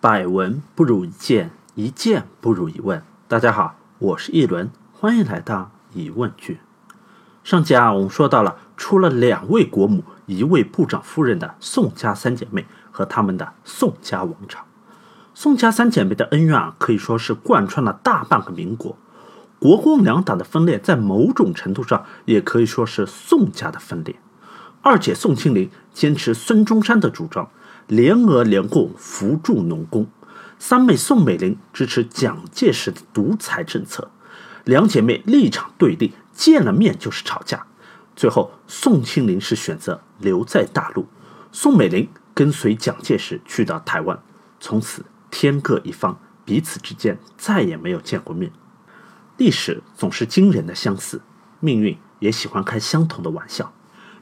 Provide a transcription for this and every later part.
百闻不如一见，一见不如一问。大家好，我是一轮，欢迎来到疑问句。上集啊，我们说到了出了两位国母、一位部长夫人的宋家三姐妹和他们的宋家王朝。宋家三姐妹的恩怨啊，可以说是贯穿了大半个民国。国共两党的分裂，在某种程度上也可以说是宋家的分裂。二姐宋庆龄坚持孙中山的主张，联俄联共扶助农工；三妹宋美龄支持蒋介石的独裁政策。两姐妹立场对立，见了面就是吵架。最后，宋庆龄是选择留在大陆，宋美龄跟随蒋介石去到台湾，从此天各一方，彼此之间再也没有见过面。历史总是惊人的相似，命运也喜欢开相同的玩笑。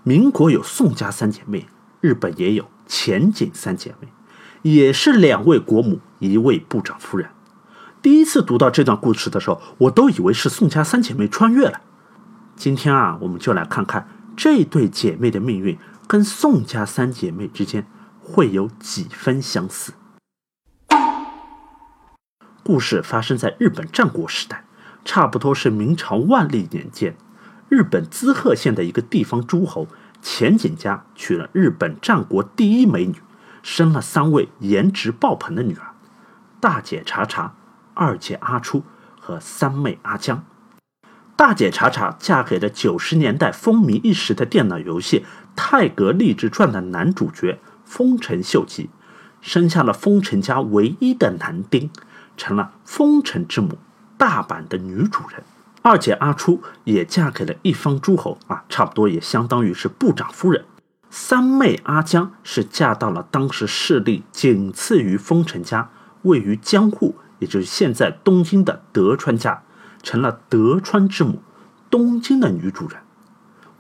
民国有宋家三姐妹，日本也有前景三姐妹，也是两位国母，一位部长夫人。第一次读到这段故事的时候，我都以为是宋家三姐妹穿越了。今天啊，我们就来看看这对姐妹的命运跟宋家三姐妹之间会有几分相似。故事发生在日本战国时代，差不多是明朝万历年间。日本滋贺县的一个地方诸侯前景家娶了日本战国第一美女，生了三位颜值爆棚的女儿：大姐茶茶、二姐阿初和三妹阿江。大姐茶茶嫁给了九十年代风靡一时的电脑游戏《泰格励志传》的男主角丰臣秀吉，生下了丰臣家唯一的男丁，成了丰臣之母大阪的女主人。二姐阿初也嫁给了一方诸侯啊，差不多也相当于是部长夫人。三妹阿江是嫁到了当时势力仅次于丰臣家，位于江户，也就是现在东京的德川家，成了德川之母，东京的女主人。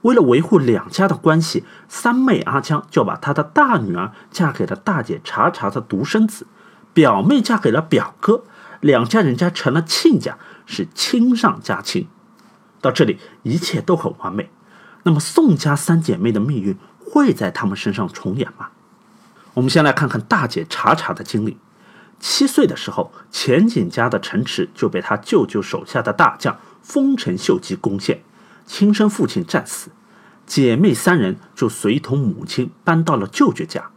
为了维护两家的关系，三妹阿江就把她的大女儿嫁给了大姐茶茶的独生子，表妹嫁给了表哥，两家人家成了亲家。是亲上加亲，到这里一切都很完美。那么宋家三姐妹的命运会在她们身上重演吗？我们先来看看大姐茶茶的经历。七岁的时候，前景家的城池就被他舅舅手下的大将丰臣秀吉攻陷，亲生父亲战死，姐妹三人就随同母亲搬到了舅舅家。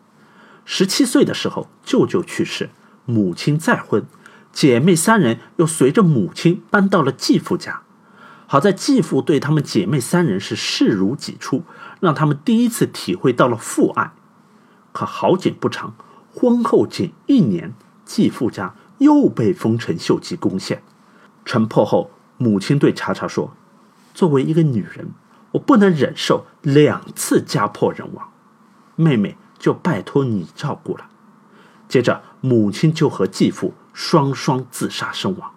十七岁的时候，舅舅去世，母亲再婚。姐妹三人又随着母亲搬到了继父家，好在继父对他们姐妹三人是视如己出，让他们第一次体会到了父爱。可好景不长，婚后仅一年，继父家又被丰臣秀吉攻陷。城破后，母亲对茶茶说：“作为一个女人，我不能忍受两次家破人亡，妹妹就拜托你照顾了。”接着，母亲就和继父。双双自杀身亡，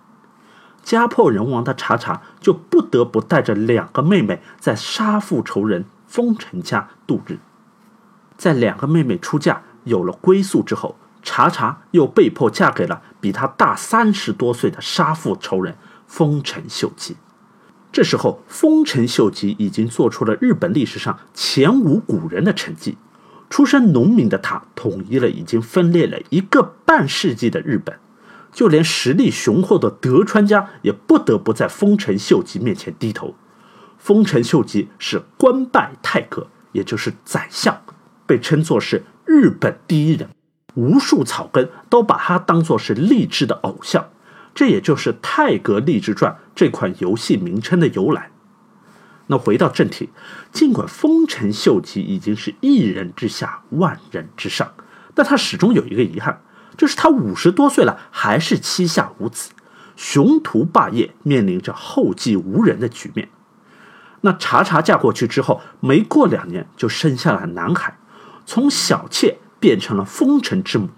家破人亡的茶茶就不得不带着两个妹妹在杀父仇人丰臣家度日。在两个妹妹出嫁有了归宿之后，茶茶又被迫嫁给了比她大三十多岁的杀父仇人丰臣秀吉。这时候，丰臣秀吉已经做出了日本历史上前无古人的成绩。出身农民的他，统一了已经分裂了一个半世纪的日本。就连实力雄厚的德川家也不得不在丰臣秀吉面前低头。丰臣秀吉是官拜太阁，也就是宰相，被称作是日本第一人，无数草根都把他当作是励志的偶像。这也就是《太阁励志传》这款游戏名称的由来。那回到正题，尽管丰臣秀吉已经是一人之下，万人之上，但他始终有一个遗憾。就是他五十多岁了，还是膝下无子，雄图霸业面临着后继无人的局面。那茶茶嫁过去之后，没过两年就生下了男孩，从小妾变成了丰臣之母。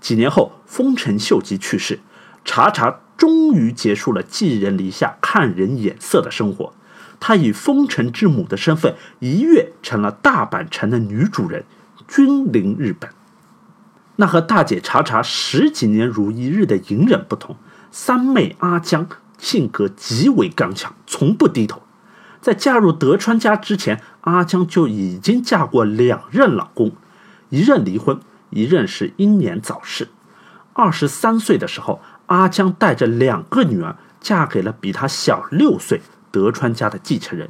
几年后，丰臣秀吉去世，茶茶终于结束了寄人篱下、看人眼色的生活。她以丰臣之母的身份，一跃成了大阪城的女主人，君临日本。那和大姐茶茶十几年如一日的隐忍不同，三妹阿江性格极为刚强，从不低头。在嫁入德川家之前，阿江就已经嫁过两任老公，一任离婚，一任是英年早逝。二十三岁的时候，阿江带着两个女儿嫁给了比他小六岁德川家的继承人。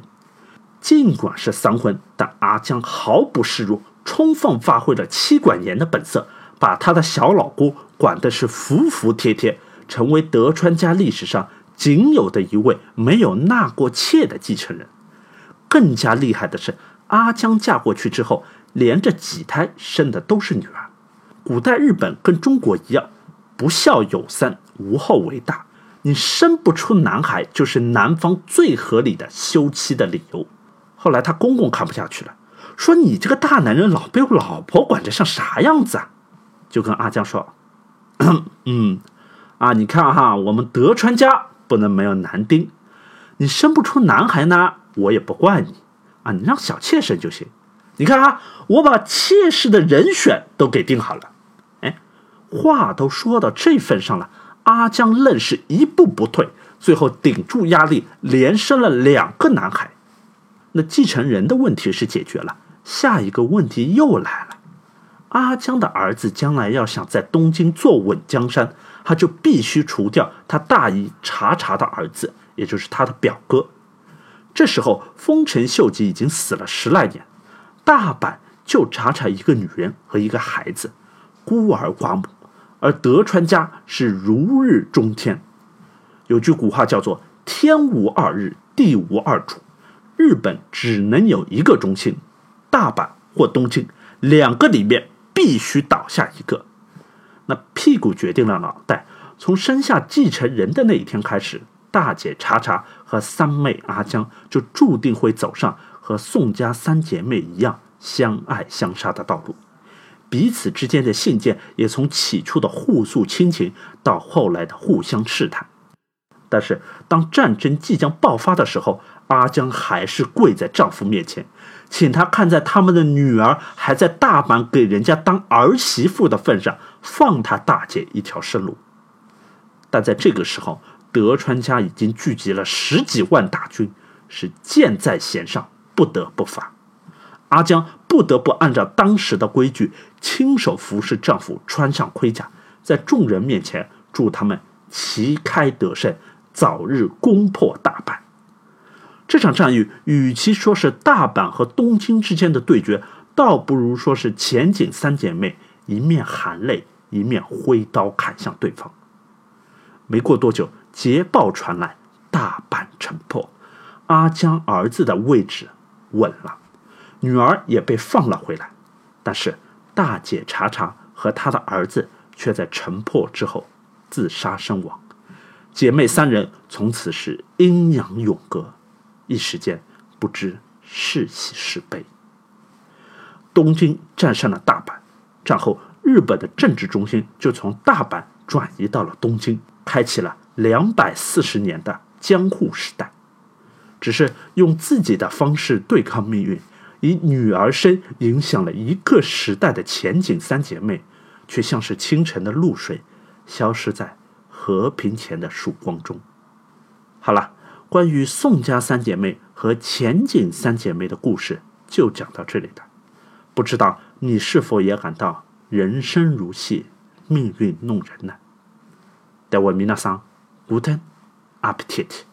尽管是三婚，但阿江毫不示弱，充分发挥了妻管严的本色，把他的小老姑管的是服服帖帖，成为德川家历史上仅有的一位没有纳过妾的继承人。更加厉害的是，阿江嫁过去之后，连着几胎生的都是女儿。古代日本跟中国一样，不孝有三，无后为大。你生不出男孩，就是男方最合理的休妻的理由。后来他公公看不下去了，说：“你这个大男人老被老婆管着，像啥样子啊？”就跟阿江说：“ 嗯，啊，你看哈，我们德川家不能没有男丁，你生不出男孩呢，我也不怪你啊，你让小妾生就行。你看啊，我把妾室的人选都给定好了。哎，话都说到这份上了，阿江愣是一步不退，最后顶住压力，连生了两个男孩。”那继承人的问题是解决了，下一个问题又来了。阿江的儿子将来要想在东京坐稳江山，他就必须除掉他大姨茶茶的儿子，也就是他的表哥。这时候，丰臣秀吉已经死了十来年，大阪就茶茶一个女人和一个孩子，孤儿寡母，而德川家是如日中天。有句古话叫做“天无二日，地无二主”。日本只能有一个中心，大阪或东京，两个里面必须倒下一个。那屁股决定了脑袋。从生下继承人的那一天开始，大姐茶茶和三妹阿江就注定会走上和宋家三姐妹一样相爱相杀的道路。彼此之间的信件也从起初的互诉亲情，到后来的互相试探。但是当战争即将爆发的时候，阿江还是跪在丈夫面前，请他看在他们的女儿还在大阪给人家当儿媳妇的份上，放他大姐一条生路。但在这个时候，德川家已经聚集了十几万大军，是箭在弦上，不得不发。阿江不得不按照当时的规矩，亲手服侍丈夫穿上盔甲，在众人面前祝他们旗开得胜，早日攻破大阪。这场战役与其说是大阪和东京之间的对决，倒不如说是前景三姐妹一面含泪，一面挥刀砍向对方。没过多久，捷报传来，大阪城破，阿江儿子的位置稳了，女儿也被放了回来，但是大姐茶茶和她的儿子却在城破之后自杀身亡，姐妹三人从此是阴阳永隔。一时间不知是喜是悲。东京战胜了大阪，战后日本的政治中心就从大阪转移到了东京，开启了两百四十年的江户时代。只是用自己的方式对抗命运，以女儿身影响了一个时代的前景三姐妹，却像是清晨的露水，消失在和平前的曙光中。好了。关于宋家三姐妹和前景三姐妹的故事就讲到这里了。不知道你是否也感到人生如戏，命运弄人呢？德文米娜桑午餐 Appetit。